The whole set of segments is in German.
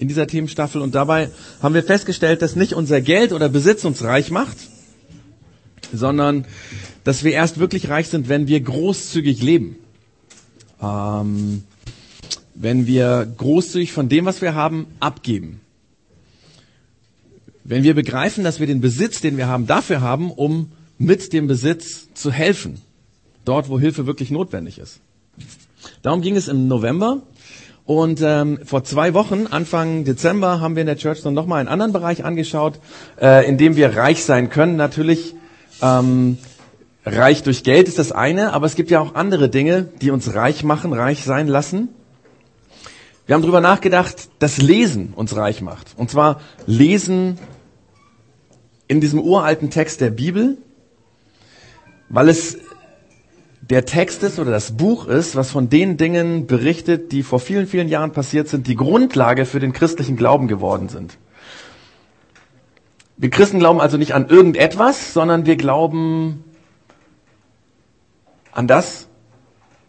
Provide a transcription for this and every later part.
in dieser Themenstaffel und dabei haben wir festgestellt, dass nicht unser Geld oder Besitz uns reich macht, sondern dass wir erst wirklich reich sind, wenn wir großzügig leben. Ähm, wenn wir großzügig von dem, was wir haben, abgeben. Wenn wir begreifen, dass wir den Besitz, den wir haben, dafür haben, um mit dem Besitz zu helfen. Dort, wo Hilfe wirklich notwendig ist. Darum ging es im November. Und ähm, vor zwei Wochen, Anfang Dezember, haben wir in der Church dann nochmal einen anderen Bereich angeschaut, äh, in dem wir reich sein können. Natürlich ähm, reich durch Geld ist das eine, aber es gibt ja auch andere Dinge, die uns reich machen, reich sein lassen. Wir haben darüber nachgedacht, dass Lesen uns reich macht. Und zwar Lesen in diesem uralten Text der Bibel, weil es der Text ist oder das Buch ist, was von den Dingen berichtet, die vor vielen, vielen Jahren passiert sind, die Grundlage für den christlichen Glauben geworden sind. Wir Christen glauben also nicht an irgendetwas, sondern wir glauben an das,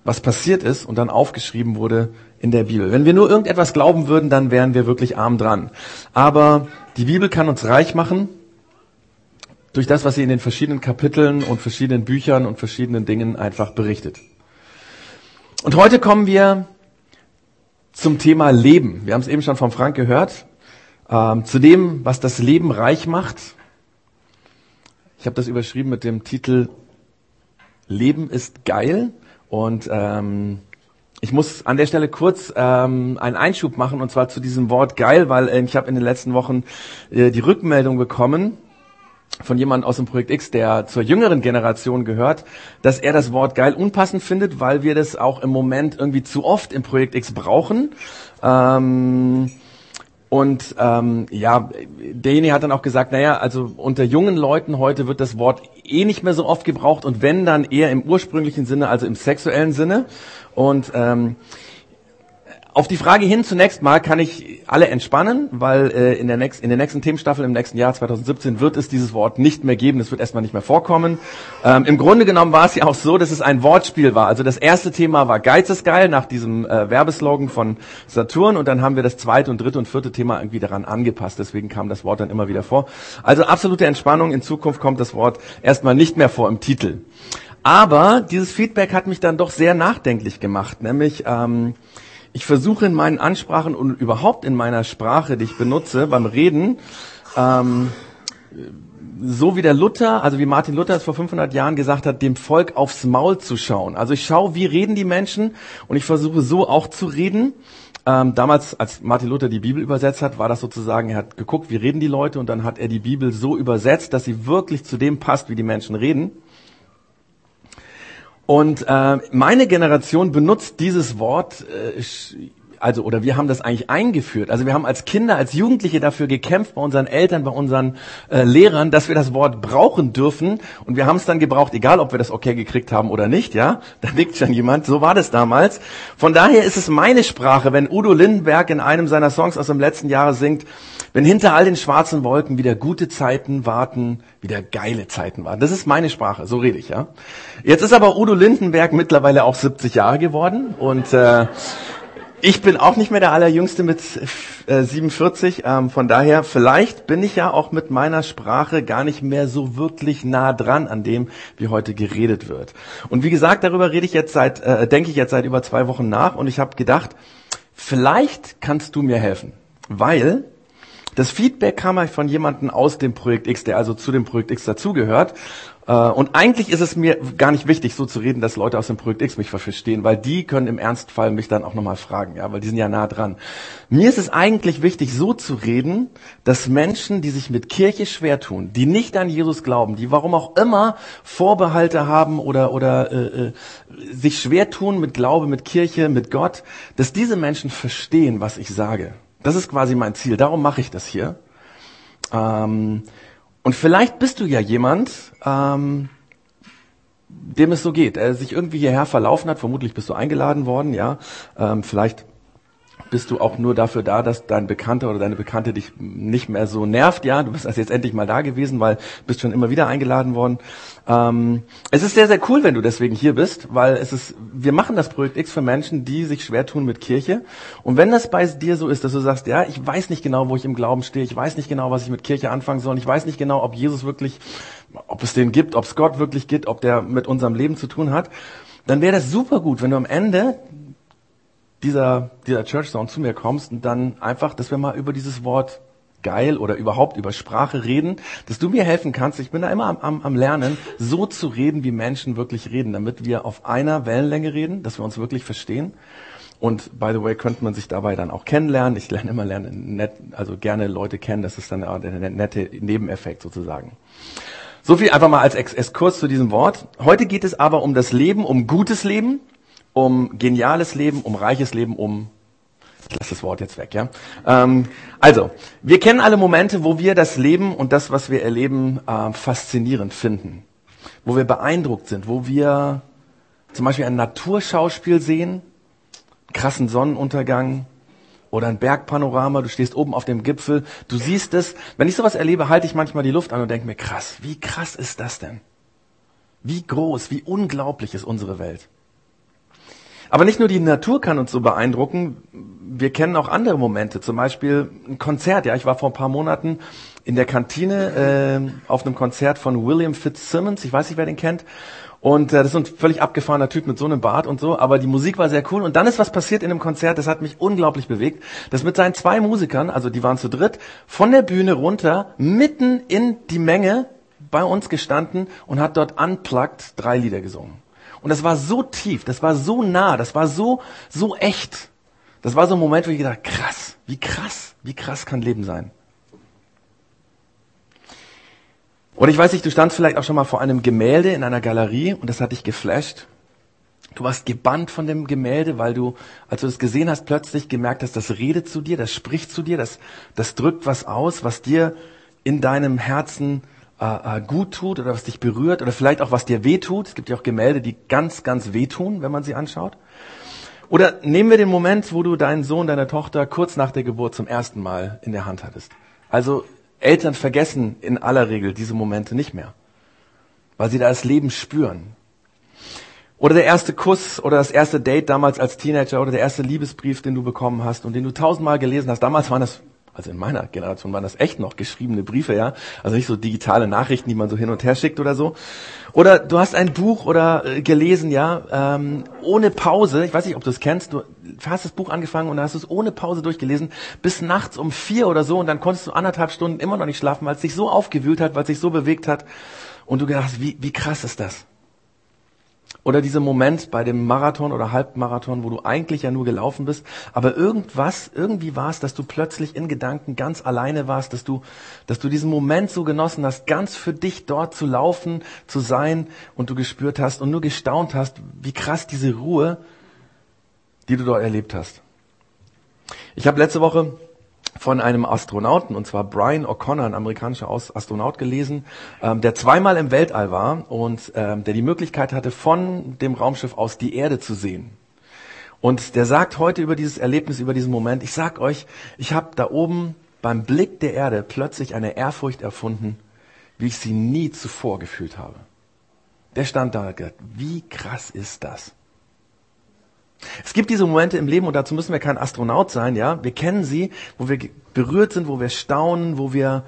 was passiert ist und dann aufgeschrieben wurde in der Bibel. Wenn wir nur irgendetwas glauben würden, dann wären wir wirklich arm dran. Aber die Bibel kann uns reich machen durch das, was sie in den verschiedenen Kapiteln und verschiedenen Büchern und verschiedenen Dingen einfach berichtet. Und heute kommen wir zum Thema Leben. Wir haben es eben schon vom Frank gehört. Ähm, zu dem, was das Leben reich macht. Ich habe das überschrieben mit dem Titel Leben ist geil. Und ähm, ich muss an der Stelle kurz ähm, einen Einschub machen, und zwar zu diesem Wort geil, weil äh, ich habe in den letzten Wochen äh, die Rückmeldung bekommen, von jemandem aus dem Projekt X, der zur jüngeren Generation gehört, dass er das Wort geil unpassend findet, weil wir das auch im Moment irgendwie zu oft im Projekt X brauchen. Ähm, und ähm, ja, derjenige hat dann auch gesagt, naja, also unter jungen Leuten heute wird das Wort eh nicht mehr so oft gebraucht und wenn dann eher im ursprünglichen Sinne, also im sexuellen Sinne. Und ähm, auf die Frage hin zunächst mal kann ich alle entspannen, weil äh, in, der nächst, in der nächsten Themenstaffel im nächsten Jahr 2017 wird es dieses Wort nicht mehr geben, es wird erstmal nicht mehr vorkommen. Ähm, Im Grunde genommen war es ja auch so, dass es ein Wortspiel war. Also das erste Thema war Geiz ist geil nach diesem äh, Werbeslogan von Saturn und dann haben wir das zweite und dritte und vierte Thema irgendwie daran angepasst. Deswegen kam das Wort dann immer wieder vor. Also absolute Entspannung. In Zukunft kommt das Wort erstmal nicht mehr vor im Titel. Aber dieses Feedback hat mich dann doch sehr nachdenklich gemacht, nämlich ähm, ich versuche in meinen Ansprachen und überhaupt in meiner Sprache, die ich benutze beim Reden, ähm, so wie der Luther, also wie Martin Luther es vor 500 Jahren gesagt hat, dem Volk aufs Maul zu schauen. Also ich schaue, wie reden die Menschen und ich versuche so auch zu reden. Ähm, damals, als Martin Luther die Bibel übersetzt hat, war das sozusagen, er hat geguckt, wie reden die Leute und dann hat er die Bibel so übersetzt, dass sie wirklich zu dem passt, wie die Menschen reden. Und äh, meine Generation benutzt dieses Wort, äh, also oder wir haben das eigentlich eingeführt. Also wir haben als Kinder, als Jugendliche dafür gekämpft bei unseren Eltern, bei unseren äh, Lehrern, dass wir das Wort brauchen dürfen. Und wir haben es dann gebraucht, egal ob wir das okay gekriegt haben oder nicht. Ja, da nickt schon jemand. So war das damals. Von daher ist es meine Sprache, wenn Udo Lindenberg in einem seiner Songs aus dem letzten Jahre singt. Wenn hinter all den schwarzen Wolken wieder gute Zeiten warten, wieder geile Zeiten warten. Das ist meine Sprache, so rede ich, ja. Jetzt ist aber Udo Lindenberg mittlerweile auch 70 Jahre geworden und äh, ich bin auch nicht mehr der Allerjüngste mit äh, 47. Ähm, von daher, vielleicht bin ich ja auch mit meiner Sprache gar nicht mehr so wirklich nah dran an dem, wie heute geredet wird. Und wie gesagt, darüber rede ich jetzt seit, äh, denke ich jetzt seit über zwei Wochen nach und ich habe gedacht, vielleicht kannst du mir helfen, weil das Feedback kam halt von jemandem aus dem Projekt X, der also zu dem Projekt X dazugehört. Äh, und eigentlich ist es mir gar nicht wichtig, so zu reden, dass Leute aus dem Projekt X mich verstehen, weil die können im Ernstfall mich dann auch nochmal fragen, ja, weil die sind ja nah dran. Mir ist es eigentlich wichtig, so zu reden, dass Menschen, die sich mit Kirche schwer tun, die nicht an Jesus glauben, die warum auch immer Vorbehalte haben oder, oder äh, äh, sich schwer tun mit Glaube, mit Kirche, mit Gott, dass diese Menschen verstehen, was ich sage. Das ist quasi mein Ziel. Darum mache ich das hier. Ähm, und vielleicht bist du ja jemand, ähm, dem es so geht, er sich irgendwie hierher verlaufen hat. Vermutlich bist du eingeladen worden, ja. Ähm, vielleicht bist du auch nur dafür da, dass dein Bekannter oder deine Bekannte dich nicht mehr so nervt. Ja, du bist also jetzt endlich mal da gewesen, weil bist schon immer wieder eingeladen worden. Ähm, es ist sehr, sehr cool, wenn du deswegen hier bist, weil es ist, wir machen das Projekt X für Menschen, die sich schwer tun mit Kirche. Und wenn das bei dir so ist, dass du sagst, ja, ich weiß nicht genau, wo ich im Glauben stehe, ich weiß nicht genau, was ich mit Kirche anfangen soll, ich weiß nicht genau, ob Jesus wirklich, ob es den gibt, ob es Gott wirklich gibt, ob der mit unserem Leben zu tun hat, dann wäre das super gut, wenn du am Ende dieser, dieser Church Zone zu mir kommst und dann einfach, dass wir mal über dieses Wort geil oder überhaupt über Sprache reden, dass du mir helfen kannst. Ich bin da immer am, am, am Lernen, so zu reden, wie Menschen wirklich reden, damit wir auf einer Wellenlänge reden, dass wir uns wirklich verstehen. Und by the way, könnte man sich dabei dann auch kennenlernen. Ich lerne immer lernen, nett, also gerne Leute kennen. Das ist dann der nette Nebeneffekt sozusagen. So viel einfach mal als Exkurs zu diesem Wort. Heute geht es aber um das Leben, um gutes Leben um geniales Leben, um reiches Leben, um ich lasse das Wort jetzt weg, ja. Ähm, also, wir kennen alle Momente, wo wir das Leben und das, was wir erleben, äh, faszinierend finden, wo wir beeindruckt sind, wo wir zum Beispiel ein Naturschauspiel sehen, krassen Sonnenuntergang oder ein Bergpanorama, du stehst oben auf dem Gipfel, du siehst es. Wenn ich sowas erlebe, halte ich manchmal die Luft an und denke mir, krass, wie krass ist das denn? Wie groß, wie unglaublich ist unsere Welt? Aber nicht nur die Natur kann uns so beeindrucken, wir kennen auch andere Momente, zum Beispiel ein Konzert. Ja, ich war vor ein paar Monaten in der Kantine äh, auf einem Konzert von William Fitzsimmons. Ich weiß nicht, wer den kennt. Und äh, das ist ein völlig abgefahrener Typ mit so einem Bart und so, aber die Musik war sehr cool. Und dann ist was passiert in dem Konzert, das hat mich unglaublich bewegt. Das mit seinen zwei Musikern, also die waren zu dritt, von der Bühne runter, mitten in die Menge bei uns gestanden und hat dort unplugged drei Lieder gesungen. Und das war so tief, das war so nah, das war so, so echt. Das war so ein Moment, wo ich gedacht, krass, wie krass, wie krass kann Leben sein. Oder ich weiß nicht, du standst vielleicht auch schon mal vor einem Gemälde in einer Galerie und das hat dich geflasht. Du warst gebannt von dem Gemälde, weil du, als du es gesehen hast, plötzlich gemerkt hast, das redet zu dir, das spricht zu dir, das, das drückt was aus, was dir in deinem Herzen äh, äh, gut tut oder was dich berührt oder vielleicht auch was dir wehtut. Es gibt ja auch Gemälde, die ganz, ganz wehtun, wenn man sie anschaut. Oder nehmen wir den Moment, wo du deinen Sohn, deine Tochter kurz nach der Geburt zum ersten Mal in der Hand hattest. Also Eltern vergessen in aller Regel diese Momente nicht mehr, weil sie da das Leben spüren. Oder der erste Kuss oder das erste Date damals als Teenager oder der erste Liebesbrief, den du bekommen hast und den du tausendmal gelesen hast. Damals waren das also in meiner Generation waren das echt noch geschriebene Briefe, ja. Also nicht so digitale Nachrichten, die man so hin und her schickt oder so. Oder du hast ein Buch oder äh, gelesen, ja, ähm, ohne Pause. Ich weiß nicht, ob du es kennst. Du hast das Buch angefangen und hast es ohne Pause durchgelesen bis nachts um vier oder so und dann konntest du anderthalb Stunden immer noch nicht schlafen, weil es dich so aufgewühlt hat, weil es sich so bewegt hat. Und du gedacht, wie, wie krass ist das? Oder dieser Moment bei dem Marathon oder Halbmarathon, wo du eigentlich ja nur gelaufen bist, aber irgendwas, irgendwie war es, dass du plötzlich in Gedanken ganz alleine warst, dass du, dass du diesen Moment so genossen hast, ganz für dich dort zu laufen, zu sein und du gespürt hast und nur gestaunt hast, wie krass diese Ruhe, die du dort erlebt hast. Ich habe letzte Woche von einem Astronauten, und zwar Brian O'Connor, ein amerikanischer Astronaut gelesen, ähm, der zweimal im Weltall war und ähm, der die Möglichkeit hatte, von dem Raumschiff aus die Erde zu sehen. Und der sagt heute über dieses Erlebnis, über diesen Moment, ich sag euch, ich habe da oben beim Blick der Erde plötzlich eine Ehrfurcht erfunden, wie ich sie nie zuvor gefühlt habe. Der stand da und gesagt, wie krass ist das? Es gibt diese Momente im Leben und dazu müssen wir kein Astronaut sein, ja. Wir kennen sie, wo wir berührt sind, wo wir staunen, wo wir,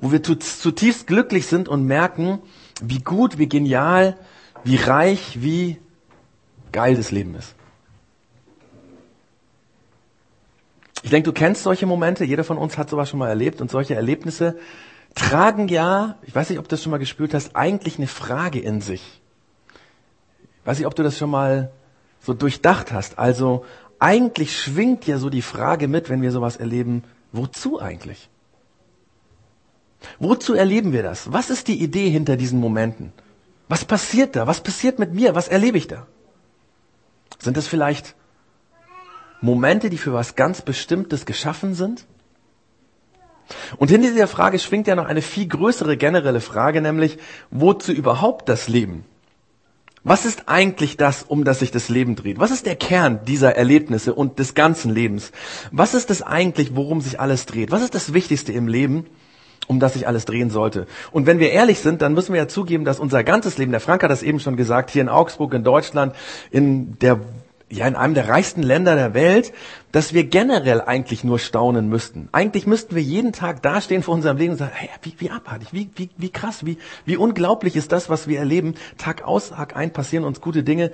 wo wir zutiefst glücklich sind und merken, wie gut, wie genial, wie reich, wie geil das Leben ist. Ich denke, du kennst solche Momente. Jeder von uns hat sowas schon mal erlebt und solche Erlebnisse tragen ja, ich weiß nicht, ob du das schon mal gespürt hast, eigentlich eine Frage in sich. Ich weiß nicht, ob du das schon mal so durchdacht hast. Also eigentlich schwingt ja so die Frage mit, wenn wir sowas erleben, wozu eigentlich? Wozu erleben wir das? Was ist die Idee hinter diesen Momenten? Was passiert da? Was passiert mit mir? Was erlebe ich da? Sind das vielleicht Momente, die für was ganz Bestimmtes geschaffen sind? Und hinter dieser Frage schwingt ja noch eine viel größere generelle Frage, nämlich wozu überhaupt das Leben? Was ist eigentlich das, um das sich das Leben dreht? Was ist der Kern dieser Erlebnisse und des ganzen Lebens? Was ist es eigentlich, worum sich alles dreht? Was ist das Wichtigste im Leben, um das sich alles drehen sollte? Und wenn wir ehrlich sind, dann müssen wir ja zugeben, dass unser ganzes Leben, der Frank hat das eben schon gesagt, hier in Augsburg, in Deutschland, in der ja in einem der reichsten Länder der Welt, dass wir generell eigentlich nur staunen müssten. Eigentlich müssten wir jeden Tag dastehen vor unserem Leben und sagen, hey, wie, wie abartig, wie, wie, wie krass, wie, wie unglaublich ist das, was wir erleben. Tag aus, Tag ein passieren uns gute Dinge.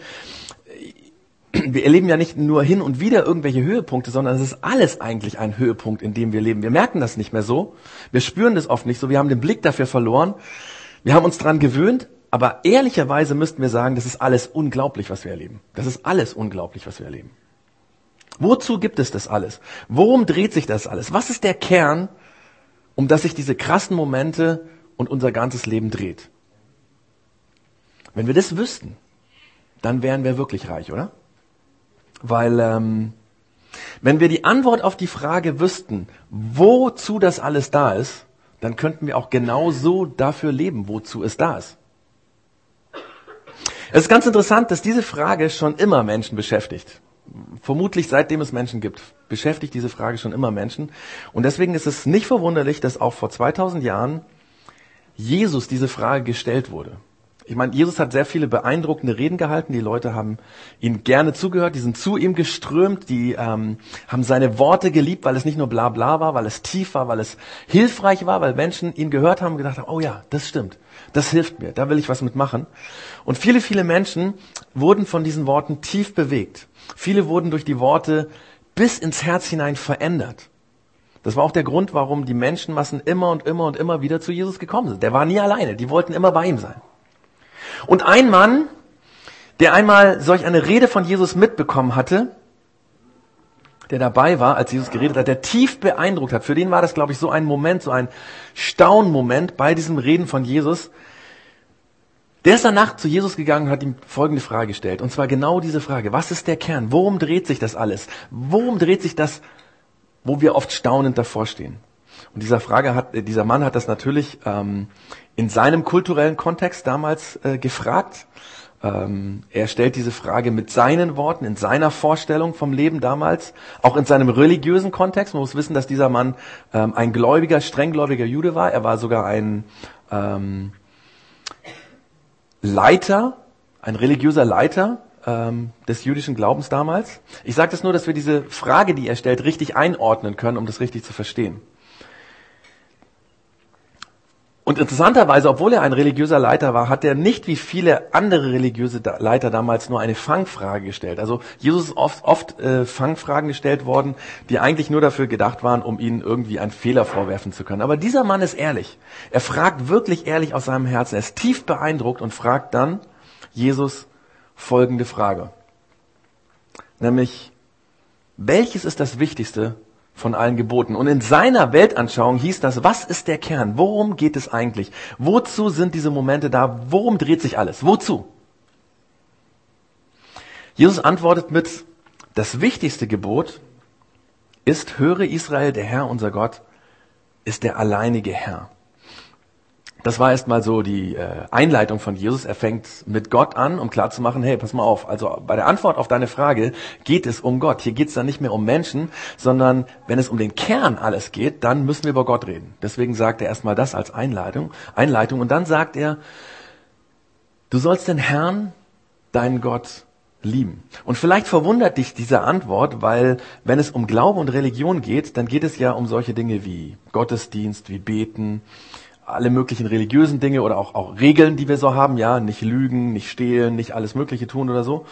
Wir erleben ja nicht nur hin und wieder irgendwelche Höhepunkte, sondern es ist alles eigentlich ein Höhepunkt, in dem wir leben. Wir merken das nicht mehr so. Wir spüren das oft nicht so. Wir haben den Blick dafür verloren. Wir haben uns dran gewöhnt, aber ehrlicherweise müssten wir sagen, das ist alles unglaublich, was wir erleben. Das ist alles unglaublich, was wir erleben. Wozu gibt es das alles? Worum dreht sich das alles? Was ist der Kern, um das sich diese krassen Momente und unser ganzes Leben dreht? Wenn wir das wüssten, dann wären wir wirklich reich, oder? Weil ähm, wenn wir die Antwort auf die Frage wüssten, wozu das alles da ist, dann könnten wir auch genau so dafür leben, wozu es da ist. Es ist ganz interessant, dass diese Frage schon immer Menschen beschäftigt. Vermutlich seitdem es Menschen gibt, beschäftigt diese Frage schon immer Menschen. Und deswegen ist es nicht verwunderlich, dass auch vor 2000 Jahren Jesus diese Frage gestellt wurde. Ich meine, Jesus hat sehr viele beeindruckende Reden gehalten. Die Leute haben ihm gerne zugehört, die sind zu ihm geströmt, die ähm, haben seine Worte geliebt, weil es nicht nur bla bla war, weil es tief war, weil es hilfreich war, weil Menschen ihn gehört haben und gedacht haben, oh ja, das stimmt, das hilft mir, da will ich was mitmachen. Und viele, viele Menschen wurden von diesen Worten tief bewegt. Viele wurden durch die Worte bis ins Herz hinein verändert. Das war auch der Grund, warum die Menschenmassen immer und immer und immer wieder zu Jesus gekommen sind. Der war nie alleine, die wollten immer bei ihm sein. Und ein Mann, der einmal solch eine Rede von Jesus mitbekommen hatte, der dabei war, als Jesus geredet hat, der tief beeindruckt hat. Für den war das, glaube ich, so ein Moment, so ein Staunmoment bei diesem Reden von Jesus. Der ist danach zu Jesus gegangen und hat ihm folgende Frage gestellt. Und zwar genau diese Frage. Was ist der Kern? Worum dreht sich das alles? Worum dreht sich das, wo wir oft staunend davor stehen? Und dieser Frage hat, dieser Mann hat das natürlich ähm, in seinem kulturellen Kontext damals äh, gefragt. Ähm, er stellt diese Frage mit seinen Worten, in seiner Vorstellung vom Leben damals, auch in seinem religiösen Kontext. Man muss wissen, dass dieser Mann ähm, ein gläubiger, strenggläubiger Jude war. Er war sogar ein ähm, Leiter, ein religiöser Leiter ähm, des jüdischen Glaubens damals. Ich sage das nur, dass wir diese Frage, die er stellt, richtig einordnen können, um das richtig zu verstehen. Und interessanterweise, obwohl er ein religiöser Leiter war, hat er nicht wie viele andere religiöse Leiter damals nur eine Fangfrage gestellt. Also Jesus ist oft, oft äh, Fangfragen gestellt worden, die eigentlich nur dafür gedacht waren, um ihnen irgendwie einen Fehler vorwerfen zu können. Aber dieser Mann ist ehrlich. Er fragt wirklich ehrlich aus seinem Herzen. Er ist tief beeindruckt und fragt dann Jesus folgende Frage. Nämlich, welches ist das Wichtigste von allen Geboten. Und in seiner Weltanschauung hieß das, was ist der Kern? Worum geht es eigentlich? Wozu sind diese Momente da? Worum dreht sich alles? Wozu? Jesus antwortet mit, das wichtigste Gebot ist, höre Israel, der Herr, unser Gott, ist der alleinige Herr. Das war erstmal so die äh, Einleitung von Jesus. Er fängt mit Gott an, um klarzumachen, hey, pass mal auf. Also bei der Antwort auf deine Frage geht es um Gott. Hier geht es dann nicht mehr um Menschen, sondern wenn es um den Kern alles geht, dann müssen wir über Gott reden. Deswegen sagt er erstmal das als Einleitung. Einleitung. Und dann sagt er, du sollst den Herrn, deinen Gott, lieben. Und vielleicht verwundert dich diese Antwort, weil wenn es um Glaube und Religion geht, dann geht es ja um solche Dinge wie Gottesdienst, wie Beten, alle möglichen religiösen Dinge oder auch, auch Regeln, die wir so haben, ja, nicht lügen, nicht stehlen, nicht alles Mögliche tun oder so.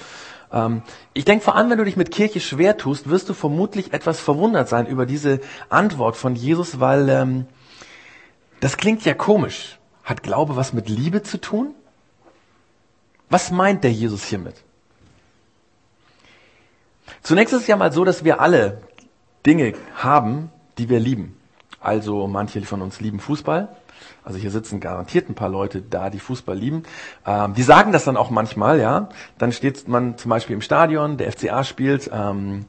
Ähm, ich denke vor allem, wenn du dich mit Kirche schwer tust, wirst du vermutlich etwas verwundert sein über diese Antwort von Jesus, weil ähm, das klingt ja komisch. Hat Glaube was mit Liebe zu tun? Was meint der Jesus hiermit? Zunächst ist es ja mal so, dass wir alle Dinge haben, die wir lieben. Also manche von uns lieben Fußball, also hier sitzen garantiert ein paar Leute da, die Fußball lieben. Ähm, die sagen das dann auch manchmal, ja. Dann steht man zum Beispiel im Stadion, der FCA spielt. Ähm,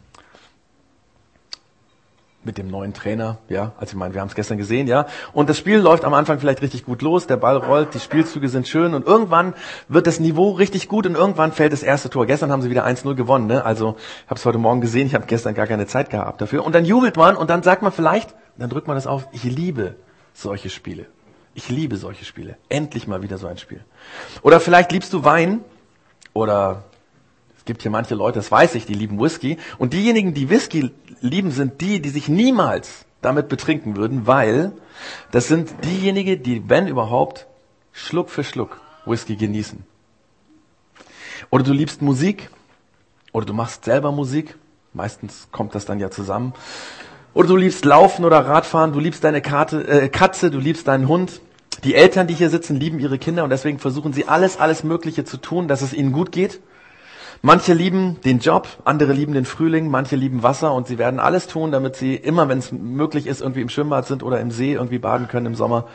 mit dem neuen Trainer, ja, also ich meine, wir haben es gestern gesehen, ja, und das Spiel läuft am Anfang vielleicht richtig gut los, der Ball rollt, die Spielzüge sind schön und irgendwann wird das Niveau richtig gut und irgendwann fällt das erste Tor. Gestern haben sie wieder 1-0 gewonnen, ne? also ich habe es heute Morgen gesehen, ich habe gestern gar keine Zeit gehabt dafür und dann jubelt man und dann sagt man vielleicht, dann drückt man das auf, ich liebe solche Spiele. Ich liebe solche Spiele. Endlich mal wieder so ein Spiel. Oder vielleicht liebst du Wein oder es gibt hier manche Leute, das weiß ich, die lieben Whisky. Und diejenigen, die Whisky lieben, sind die, die sich niemals damit betrinken würden, weil das sind diejenigen, die, wenn überhaupt, Schluck für Schluck Whisky genießen. Oder du liebst Musik, oder du machst selber Musik, meistens kommt das dann ja zusammen. Oder du liebst Laufen oder Radfahren, du liebst deine Karte, äh, Katze, du liebst deinen Hund. Die Eltern, die hier sitzen, lieben ihre Kinder und deswegen versuchen sie alles, alles Mögliche zu tun, dass es ihnen gut geht. Manche lieben den Job, andere lieben den Frühling, manche lieben Wasser und sie werden alles tun, damit sie immer, wenn es möglich ist, irgendwie im Schwimmbad sind oder im See irgendwie baden können im Sommer.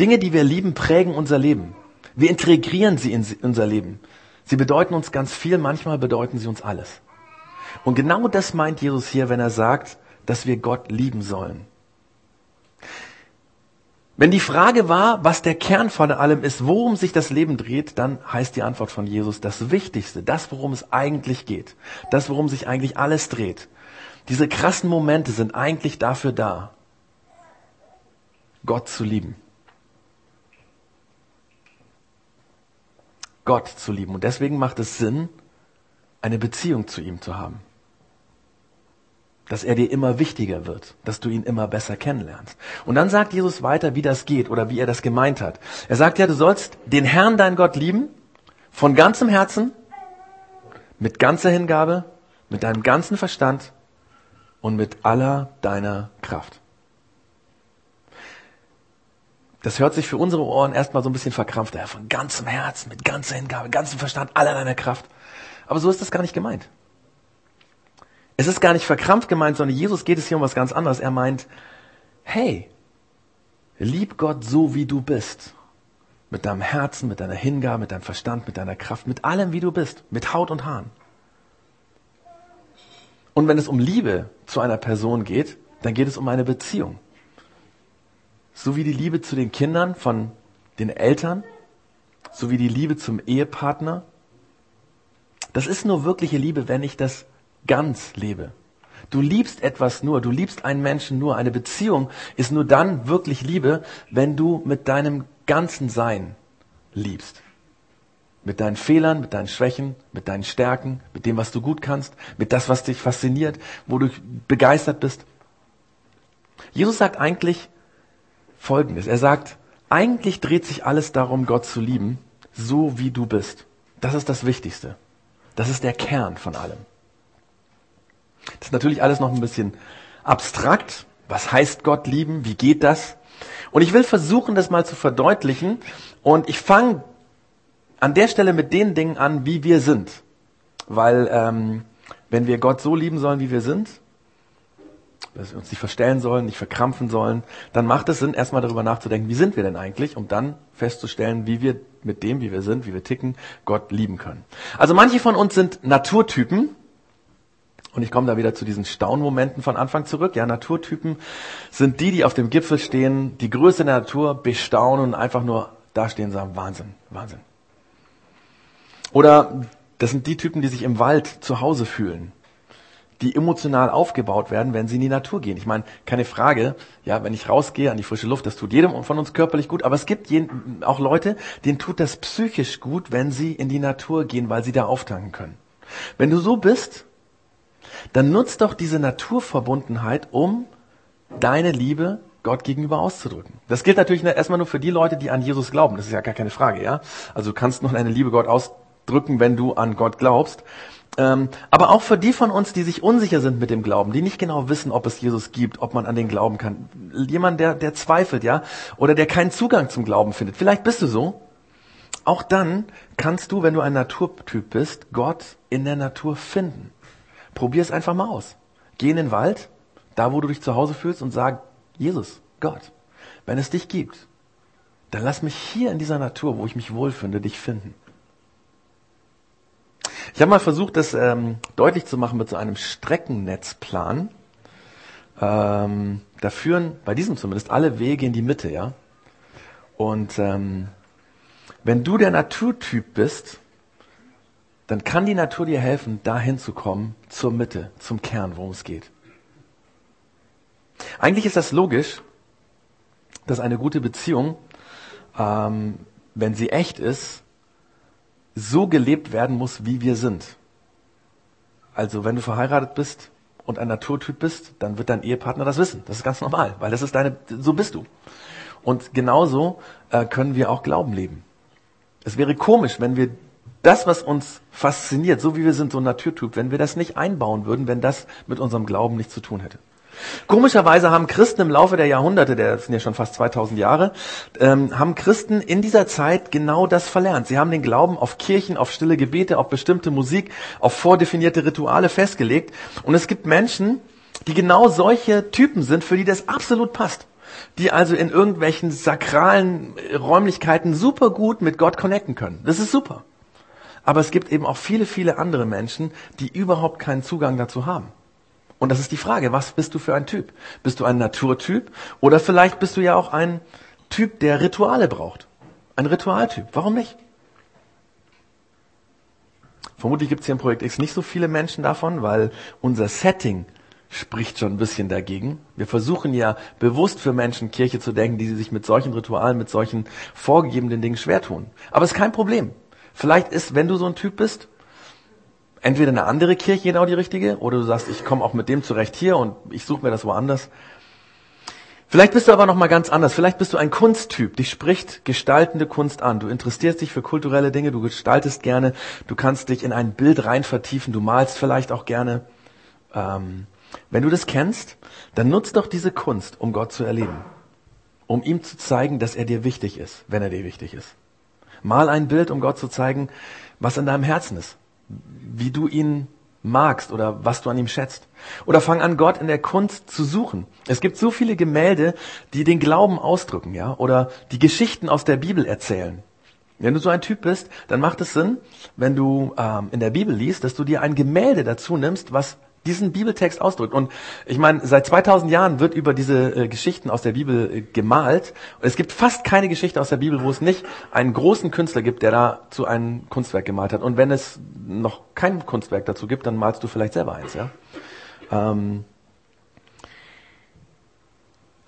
Dinge, die wir lieben, prägen unser Leben. Wir integrieren sie in unser Leben. Sie bedeuten uns ganz viel, manchmal bedeuten sie uns alles. Und genau das meint Jesus hier, wenn er sagt, dass wir Gott lieben sollen. Wenn die Frage war, was der Kern von allem ist, worum sich das Leben dreht, dann heißt die Antwort von Jesus, das Wichtigste, das, worum es eigentlich geht, das, worum sich eigentlich alles dreht. Diese krassen Momente sind eigentlich dafür da, Gott zu lieben. Gott zu lieben. Und deswegen macht es Sinn, eine Beziehung zu ihm zu haben dass er dir immer wichtiger wird, dass du ihn immer besser kennenlernst. Und dann sagt Jesus weiter, wie das geht oder wie er das gemeint hat. Er sagt ja, du sollst den Herrn, dein Gott, lieben, von ganzem Herzen, mit ganzer Hingabe, mit deinem ganzen Verstand und mit aller deiner Kraft. Das hört sich für unsere Ohren erstmal so ein bisschen verkrampft, von ganzem Herzen, mit ganzer Hingabe, ganzem Verstand, aller deiner Kraft. Aber so ist das gar nicht gemeint. Es ist gar nicht verkrampft gemeint, sondern Jesus geht es hier um was ganz anderes. Er meint, hey, lieb Gott so, wie du bist. Mit deinem Herzen, mit deiner Hingabe, mit deinem Verstand, mit deiner Kraft, mit allem, wie du bist. Mit Haut und Haaren. Und wenn es um Liebe zu einer Person geht, dann geht es um eine Beziehung. So wie die Liebe zu den Kindern von den Eltern, so wie die Liebe zum Ehepartner. Das ist nur wirkliche Liebe, wenn ich das ganz lebe. Du liebst etwas nur, du liebst einen Menschen nur. Eine Beziehung ist nur dann wirklich Liebe, wenn du mit deinem ganzen Sein liebst. Mit deinen Fehlern, mit deinen Schwächen, mit deinen Stärken, mit dem, was du gut kannst, mit das, was dich fasziniert, wo du begeistert bist. Jesus sagt eigentlich Folgendes. Er sagt, eigentlich dreht sich alles darum, Gott zu lieben, so wie du bist. Das ist das Wichtigste. Das ist der Kern von allem. Das ist natürlich alles noch ein bisschen abstrakt. Was heißt Gott lieben? Wie geht das? Und ich will versuchen, das mal zu verdeutlichen. Und ich fange an der Stelle mit den Dingen an, wie wir sind. Weil ähm, wenn wir Gott so lieben sollen, wie wir sind, dass wir uns nicht verstellen sollen, nicht verkrampfen sollen, dann macht es Sinn, erstmal darüber nachzudenken, wie sind wir denn eigentlich, um dann festzustellen, wie wir mit dem, wie wir sind, wie wir ticken, Gott lieben können. Also manche von uns sind Naturtypen, und ich komme da wieder zu diesen Staunmomenten von Anfang zurück. Ja, Naturtypen sind die, die auf dem Gipfel stehen, die Größe der Natur bestaunen und einfach nur da stehen und sagen, Wahnsinn, Wahnsinn. Oder das sind die Typen, die sich im Wald zu Hause fühlen, die emotional aufgebaut werden, wenn sie in die Natur gehen. Ich meine, keine Frage, ja, wenn ich rausgehe an die frische Luft, das tut jedem von uns körperlich gut, aber es gibt auch Leute, denen tut das psychisch gut, wenn sie in die Natur gehen, weil sie da auftanken können. Wenn du so bist, dann nutzt doch diese Naturverbundenheit, um deine Liebe Gott gegenüber auszudrücken. Das gilt natürlich erstmal nur für die Leute, die an Jesus glauben. Das ist ja gar keine Frage, ja. Also du kannst nur deine Liebe Gott ausdrücken, wenn du an Gott glaubst. Ähm, aber auch für die von uns, die sich unsicher sind mit dem Glauben, die nicht genau wissen, ob es Jesus gibt, ob man an den glauben kann. Jemand, der, der zweifelt, ja, oder der keinen Zugang zum Glauben findet. Vielleicht bist du so. Auch dann kannst du, wenn du ein Naturtyp bist, Gott in der Natur finden. Probier es einfach mal aus. Geh in den Wald, da wo du dich zu Hause fühlst und sag, Jesus, Gott, wenn es dich gibt, dann lass mich hier in dieser Natur, wo ich mich wohlfinde, dich finden. Ich habe mal versucht, das ähm, deutlich zu machen mit so einem Streckennetzplan. ähm, da führen bei diesem zumindest alle Wege in die Mitte, ja. Und ähm, wenn du der Naturtyp bist, dann kann die Natur dir helfen, dahin zu kommen, zur Mitte, zum Kern, worum es geht. Eigentlich ist das logisch, dass eine gute Beziehung, ähm, wenn sie echt ist, so gelebt werden muss, wie wir sind. Also wenn du verheiratet bist und ein Naturtyp bist, dann wird dein Ehepartner das wissen. Das ist ganz normal, weil das ist deine, so bist du. Und genauso äh, können wir auch Glauben leben. Es wäre komisch, wenn wir das, was uns fasziniert, so wie wir sind, so ein Naturtyp, wenn wir das nicht einbauen würden, wenn das mit unserem Glauben nichts zu tun hätte. Komischerweise haben Christen im Laufe der Jahrhunderte, der sind ja schon fast 2000 Jahre, ähm, haben Christen in dieser Zeit genau das verlernt. Sie haben den Glauben auf Kirchen, auf stille Gebete, auf bestimmte Musik, auf vordefinierte Rituale festgelegt. Und es gibt Menschen, die genau solche Typen sind, für die das absolut passt. Die also in irgendwelchen sakralen Räumlichkeiten super gut mit Gott connecten können. Das ist super. Aber es gibt eben auch viele, viele andere Menschen, die überhaupt keinen Zugang dazu haben. Und das ist die Frage, was bist du für ein Typ? Bist du ein Naturtyp oder vielleicht bist du ja auch ein Typ, der Rituale braucht? Ein Ritualtyp. Warum nicht? Vermutlich gibt es hier im Projekt X nicht so viele Menschen davon, weil unser Setting spricht schon ein bisschen dagegen. Wir versuchen ja bewusst für Menschen Kirche zu denken, die sich mit solchen Ritualen, mit solchen vorgegebenen Dingen schwer tun. Aber es ist kein Problem. Vielleicht ist, wenn du so ein Typ bist, entweder eine andere Kirche genau die richtige, oder du sagst, ich komme auch mit dem zurecht hier und ich suche mir das woanders. Vielleicht bist du aber noch mal ganz anders. Vielleicht bist du ein Kunsttyp. Dich spricht gestaltende Kunst an. Du interessierst dich für kulturelle Dinge, du gestaltest gerne, du kannst dich in ein Bild rein vertiefen, du malst vielleicht auch gerne. Ähm, wenn du das kennst, dann nutzt doch diese Kunst, um Gott zu erleben. Um ihm zu zeigen, dass er dir wichtig ist, wenn er dir wichtig ist. Mal ein Bild, um Gott zu zeigen, was in deinem Herzen ist wie du ihn magst oder was du an ihm schätzt. Oder fang an, Gott in der Kunst zu suchen. Es gibt so viele Gemälde, die den Glauben ausdrücken, ja, oder die Geschichten aus der Bibel erzählen. Wenn du so ein Typ bist, dann macht es Sinn, wenn du ähm, in der Bibel liest, dass du dir ein Gemälde dazu nimmst, was diesen Bibeltext ausdrückt. Und ich meine, seit 2000 Jahren wird über diese äh, Geschichten aus der Bibel äh, gemalt. Und es gibt fast keine Geschichte aus der Bibel, wo es nicht einen großen Künstler gibt, der dazu ein Kunstwerk gemalt hat. Und wenn es noch kein Kunstwerk dazu gibt, dann malst du vielleicht selber eins. Ja? Ähm,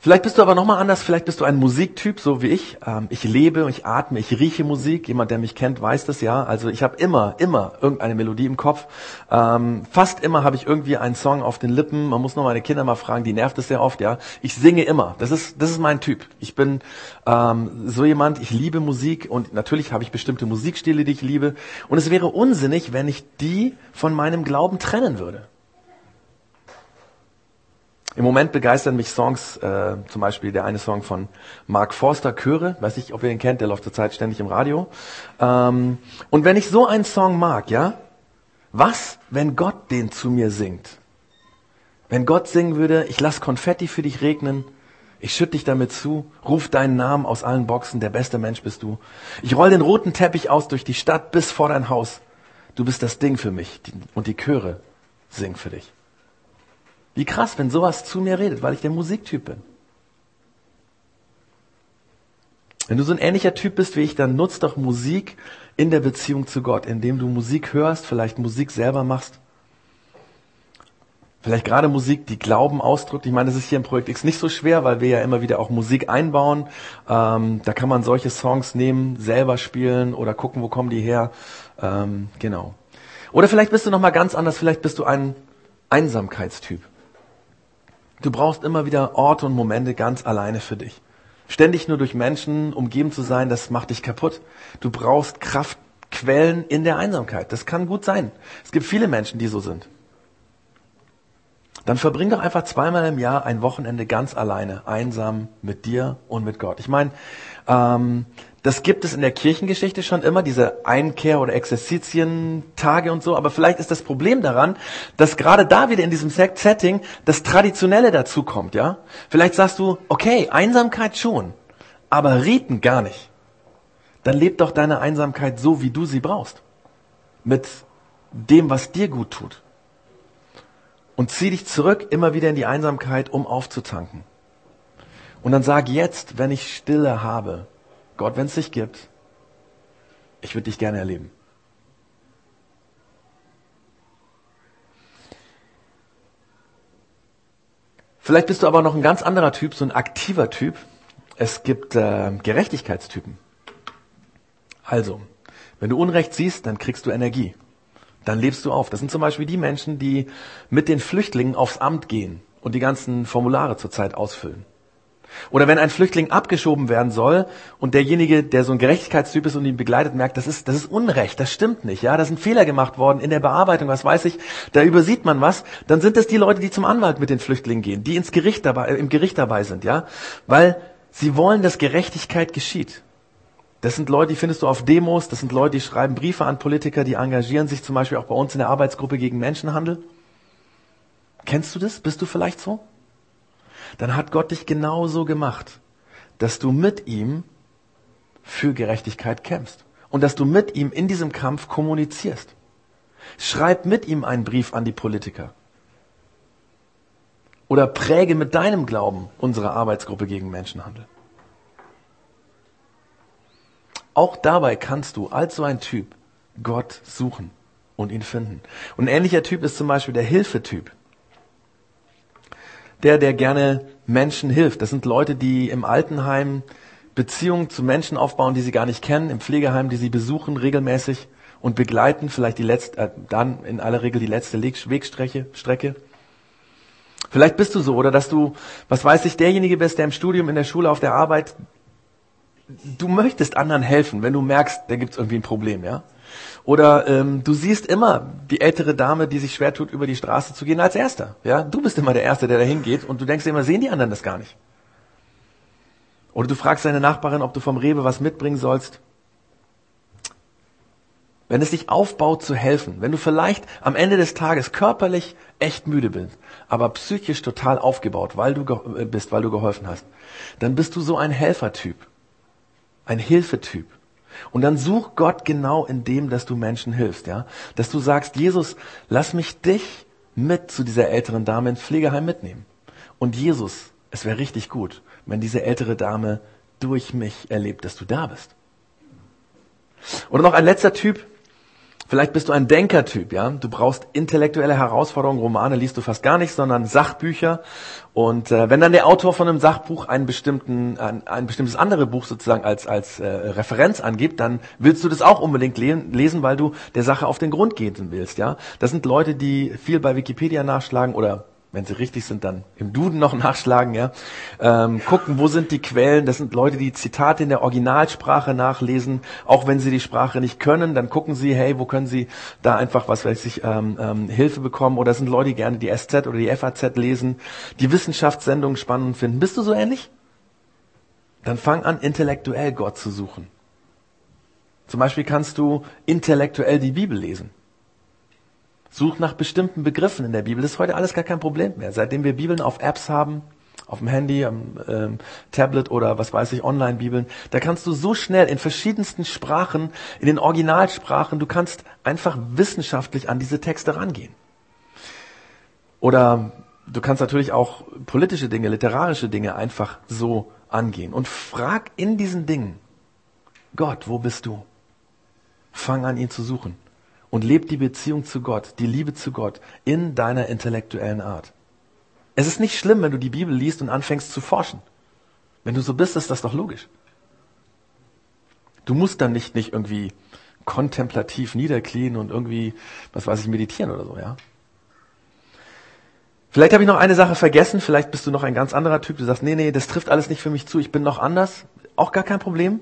Vielleicht bist du aber nochmal anders, vielleicht bist du ein Musiktyp, so wie ich. Ähm, ich lebe, ich atme, ich rieche Musik. Jemand, der mich kennt, weiß das ja. Also ich habe immer, immer irgendeine Melodie im Kopf. Ähm, fast immer habe ich irgendwie einen Song auf den Lippen. Man muss nur meine Kinder mal fragen, die nervt es sehr oft, ja. Ich singe immer. Das ist, das ist mein Typ. Ich bin ähm, so jemand, ich liebe Musik und natürlich habe ich bestimmte Musikstile, die ich liebe. Und es wäre unsinnig, wenn ich die von meinem Glauben trennen würde. Im Moment begeistern mich Songs, äh, zum Beispiel der eine Song von Mark Forster, Chöre, weiß ich, ob ihr ihn kennt, der läuft zurzeit ständig im Radio. Ähm, und wenn ich so einen Song mag, ja, was, wenn Gott den zu mir singt? Wenn Gott singen würde, ich lass Konfetti für dich regnen, ich schütte dich damit zu, ruf deinen Namen aus allen Boxen, der beste Mensch bist du. Ich roll den roten Teppich aus durch die Stadt bis vor dein Haus. Du bist das Ding für mich und die Chöre singen für dich. Wie krass, wenn sowas zu mir redet, weil ich der Musiktyp bin. Wenn du so ein ähnlicher Typ bist wie ich, dann nutzt doch Musik in der Beziehung zu Gott, indem du Musik hörst, vielleicht Musik selber machst. Vielleicht gerade Musik, die Glauben ausdrückt. Ich meine, das ist hier im Projekt X nicht so schwer, weil wir ja immer wieder auch Musik einbauen. Ähm, da kann man solche Songs nehmen, selber spielen oder gucken, wo kommen die her. Ähm, genau. Oder vielleicht bist du noch mal ganz anders. Vielleicht bist du ein Einsamkeitstyp. Du brauchst immer wieder Orte und Momente ganz alleine für dich. Ständig nur durch Menschen umgeben zu sein, das macht dich kaputt. Du brauchst Kraftquellen in der Einsamkeit. Das kann gut sein. Es gibt viele Menschen, die so sind. Dann verbring doch einfach zweimal im Jahr ein Wochenende ganz alleine, einsam mit dir und mit Gott. Ich meine, ähm, das gibt es in der Kirchengeschichte schon immer, diese Einkehr- oder Exerzitien-Tage und so. Aber vielleicht ist das Problem daran, dass gerade da wieder in diesem Setting das Traditionelle dazukommt, ja? Vielleicht sagst du, okay, Einsamkeit schon, aber Riten gar nicht. Dann lebt doch deine Einsamkeit so, wie du sie brauchst. Mit dem, was dir gut tut. Und zieh dich zurück immer wieder in die Einsamkeit, um aufzutanken. Und dann sag jetzt, wenn ich Stille habe, Gott, wenn es dich gibt, ich würde dich gerne erleben. Vielleicht bist du aber noch ein ganz anderer Typ, so ein aktiver Typ. Es gibt äh, Gerechtigkeitstypen. Also, wenn du Unrecht siehst, dann kriegst du Energie. Dann lebst du auf. Das sind zum Beispiel die Menschen, die mit den Flüchtlingen aufs Amt gehen und die ganzen Formulare zurzeit ausfüllen. Oder wenn ein Flüchtling abgeschoben werden soll und derjenige, der so ein Gerechtigkeitstyp ist und ihn begleitet, merkt, das ist, das ist Unrecht, das stimmt nicht, ja, da sind Fehler gemacht worden in der Bearbeitung, was weiß ich, da übersieht man was, dann sind es die Leute, die zum Anwalt mit den Flüchtlingen gehen, die ins Gericht dabei, im Gericht dabei sind, ja, weil sie wollen, dass Gerechtigkeit geschieht. Das sind Leute, die findest du auf Demos, das sind Leute, die schreiben Briefe an Politiker, die engagieren sich zum Beispiel auch bei uns in der Arbeitsgruppe gegen Menschenhandel. Kennst du das? Bist du vielleicht so? dann hat Gott dich genauso gemacht, dass du mit ihm für Gerechtigkeit kämpfst und dass du mit ihm in diesem Kampf kommunizierst. Schreib mit ihm einen Brief an die Politiker. Oder präge mit deinem Glauben unsere Arbeitsgruppe gegen Menschenhandel. Auch dabei kannst du als so ein Typ Gott suchen und ihn finden. Und ein ähnlicher Typ ist zum Beispiel der Hilfetyp der, der gerne Menschen hilft. Das sind Leute, die im Altenheim Beziehungen zu Menschen aufbauen, die sie gar nicht kennen, im Pflegeheim, die sie besuchen regelmäßig und begleiten, vielleicht die letzte, äh, dann in aller Regel die letzte Wegstrecke. Strecke. Vielleicht bist du so oder dass du, was weiß ich, derjenige bist, der im Studium, in der Schule, auf der Arbeit, du möchtest anderen helfen, wenn du merkst, da gibt's irgendwie ein Problem, ja. Oder ähm, du siehst immer die ältere Dame, die sich schwer tut, über die Straße zu gehen, als Erster. Ja, du bist immer der Erste, der da hingeht und du denkst immer, sehen die anderen das gar nicht. Oder du fragst deine Nachbarin, ob du vom Rewe was mitbringen sollst. Wenn es dich aufbaut zu helfen, wenn du vielleicht am Ende des Tages körperlich echt müde bist, aber psychisch total aufgebaut, weil du äh, bist, weil du geholfen hast, dann bist du so ein Helfertyp, ein Hilfetyp. Und dann such Gott genau in dem, dass du Menschen hilfst, ja. Dass du sagst, Jesus, lass mich dich mit zu dieser älteren Dame ins Pflegeheim mitnehmen. Und Jesus, es wäre richtig gut, wenn diese ältere Dame durch mich erlebt, dass du da bist. Oder noch ein letzter Typ, Vielleicht bist du ein Denkertyp, ja. Du brauchst intellektuelle Herausforderungen. Romane liest du fast gar nicht, sondern Sachbücher. Und äh, wenn dann der Autor von einem Sachbuch einen bestimmten, ein, ein bestimmtes andere Buch sozusagen als als äh, Referenz angibt, dann willst du das auch unbedingt lesen, weil du der Sache auf den Grund gehen willst, ja. Das sind Leute, die viel bei Wikipedia nachschlagen oder wenn sie richtig sind, dann im Duden noch nachschlagen, ja. Ähm, gucken, wo sind die Quellen. Das sind Leute, die Zitate in der Originalsprache nachlesen, auch wenn sie die Sprache nicht können. Dann gucken sie, hey, wo können sie da einfach, was weiß ich, ähm, ähm, Hilfe bekommen. Oder sind Leute, die gerne die SZ oder die FAZ lesen, die Wissenschaftssendungen spannend finden. Bist du so ähnlich? Dann fang an, intellektuell Gott zu suchen. Zum Beispiel kannst du intellektuell die Bibel lesen. Such nach bestimmten Begriffen in der Bibel. Das ist heute alles gar kein Problem mehr. Seitdem wir Bibeln auf Apps haben, auf dem Handy, am ähm, Tablet oder was weiß ich, Online-Bibeln, da kannst du so schnell in verschiedensten Sprachen, in den Originalsprachen, du kannst einfach wissenschaftlich an diese Texte rangehen. Oder du kannst natürlich auch politische Dinge, literarische Dinge einfach so angehen. Und frag in diesen Dingen, Gott, wo bist du? Fang an, ihn zu suchen und leb die Beziehung zu Gott, die Liebe zu Gott in deiner intellektuellen Art. Es ist nicht schlimm, wenn du die Bibel liest und anfängst zu forschen. Wenn du so bist, ist das doch logisch. Du musst dann nicht, nicht irgendwie kontemplativ niederknien und irgendwie, was weiß ich, meditieren oder so, ja. Vielleicht habe ich noch eine Sache vergessen, vielleicht bist du noch ein ganz anderer Typ, du sagst, nee, nee, das trifft alles nicht für mich zu, ich bin noch anders. Auch gar kein Problem.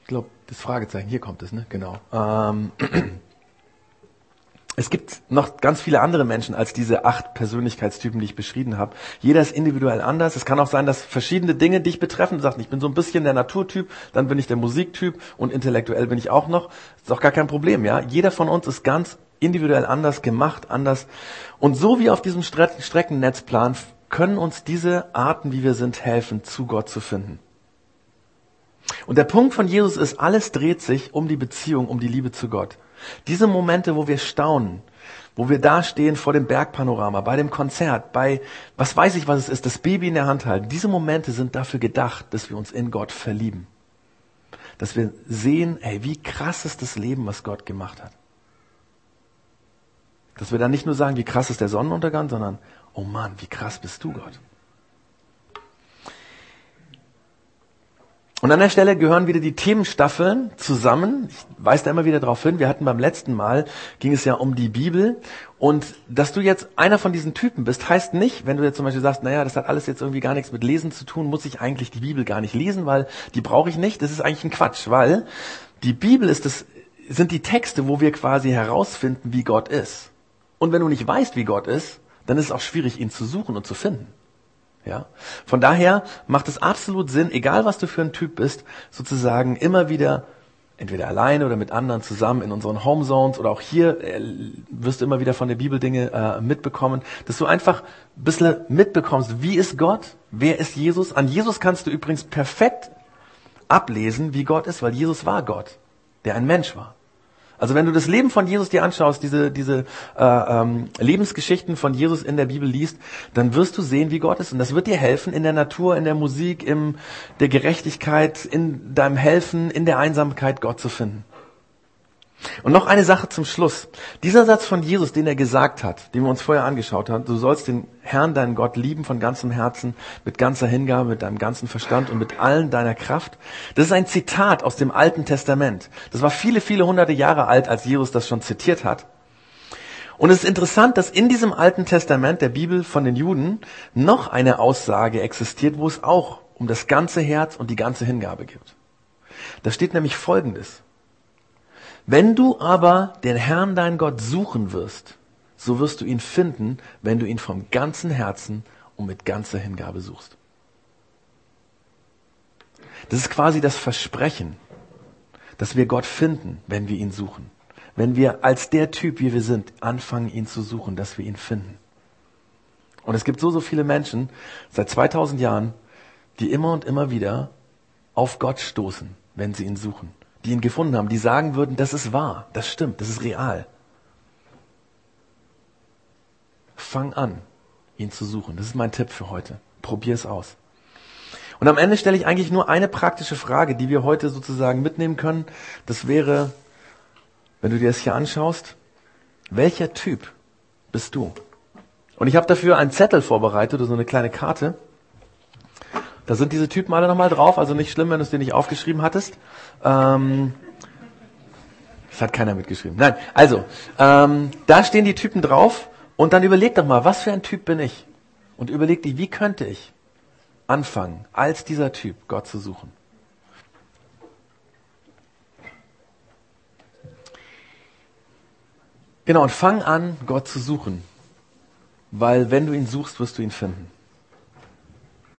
Ich glaube, das Fragezeichen, hier kommt es, ne? Genau. Ähm, es gibt noch ganz viele andere Menschen als diese acht Persönlichkeitstypen, die ich beschrieben habe. Jeder ist individuell anders. Es kann auch sein, dass verschiedene Dinge dich betreffen. Du sagst, ich bin so ein bisschen der Naturtyp, dann bin ich der Musiktyp und intellektuell bin ich auch noch. Das ist auch gar kein Problem, ja. Jeder von uns ist ganz individuell anders gemacht, anders. Und so wie auf diesem Streckennetzplan können uns diese Arten, wie wir sind, helfen, zu Gott zu finden. Und der Punkt von Jesus ist, alles dreht sich um die Beziehung, um die Liebe zu Gott. Diese Momente, wo wir staunen, wo wir da stehen vor dem Bergpanorama, bei dem Konzert, bei was weiß ich, was es ist, das Baby in der Hand halten. Diese Momente sind dafür gedacht, dass wir uns in Gott verlieben. Dass wir sehen, hey, wie krass ist das Leben, was Gott gemacht hat. Dass wir dann nicht nur sagen, wie krass ist der Sonnenuntergang, sondern, oh Mann, wie krass bist du, Gott. Und an der Stelle gehören wieder die Themenstaffeln zusammen. Ich weise da immer wieder darauf hin. Wir hatten beim letzten Mal, ging es ja um die Bibel. Und dass du jetzt einer von diesen Typen bist, heißt nicht, wenn du jetzt zum Beispiel sagst, naja, das hat alles jetzt irgendwie gar nichts mit Lesen zu tun, muss ich eigentlich die Bibel gar nicht lesen, weil die brauche ich nicht. Das ist eigentlich ein Quatsch, weil die Bibel ist das, sind die Texte, wo wir quasi herausfinden, wie Gott ist. Und wenn du nicht weißt, wie Gott ist, dann ist es auch schwierig, ihn zu suchen und zu finden. Ja? Von daher macht es absolut Sinn, egal was du für ein Typ bist, sozusagen immer wieder entweder alleine oder mit anderen zusammen in unseren Homezones oder auch hier äh, wirst du immer wieder von der Bibel Dinge äh, mitbekommen, dass du einfach ein bisschen mitbekommst, wie ist Gott, wer ist Jesus. An Jesus kannst du übrigens perfekt ablesen, wie Gott ist, weil Jesus war Gott, der ein Mensch war. Also wenn du das Leben von Jesus dir anschaust, diese, diese äh, ähm, Lebensgeschichten von Jesus in der Bibel liest, dann wirst du sehen, wie Gott ist. Und das wird dir helfen in der Natur, in der Musik, in der Gerechtigkeit, in deinem Helfen, in der Einsamkeit Gott zu finden. Und noch eine Sache zum Schluss. Dieser Satz von Jesus, den er gesagt hat, den wir uns vorher angeschaut haben, du sollst den Herrn, deinen Gott lieben von ganzem Herzen, mit ganzer Hingabe, mit deinem ganzen Verstand und mit allen deiner Kraft. Das ist ein Zitat aus dem Alten Testament. Das war viele, viele hunderte Jahre alt, als Jesus das schon zitiert hat. Und es ist interessant, dass in diesem Alten Testament der Bibel von den Juden noch eine Aussage existiert, wo es auch um das ganze Herz und die ganze Hingabe gibt. Da steht nämlich Folgendes. Wenn du aber den Herrn dein Gott suchen wirst, so wirst du ihn finden, wenn du ihn vom ganzen Herzen und mit ganzer Hingabe suchst. Das ist quasi das Versprechen, dass wir Gott finden, wenn wir ihn suchen. Wenn wir als der Typ, wie wir sind, anfangen, ihn zu suchen, dass wir ihn finden. Und es gibt so, so viele Menschen seit 2000 Jahren, die immer und immer wieder auf Gott stoßen, wenn sie ihn suchen die ihn gefunden haben, die sagen würden, das ist wahr, das stimmt, das ist real. Fang an, ihn zu suchen. Das ist mein Tipp für heute. Probier es aus. Und am Ende stelle ich eigentlich nur eine praktische Frage, die wir heute sozusagen mitnehmen können. Das wäre, wenn du dir das hier anschaust, welcher Typ bist du? Und ich habe dafür einen Zettel vorbereitet oder so eine kleine Karte. Da sind diese Typen alle nochmal drauf, also nicht schlimm, wenn du es dir nicht aufgeschrieben hattest. Ähm, das hat keiner mitgeschrieben. Nein, also, ähm, da stehen die Typen drauf und dann überleg doch mal, was für ein Typ bin ich? Und überleg dir, wie könnte ich anfangen, als dieser Typ Gott zu suchen? Genau, und fang an, Gott zu suchen. Weil wenn du ihn suchst, wirst du ihn finden.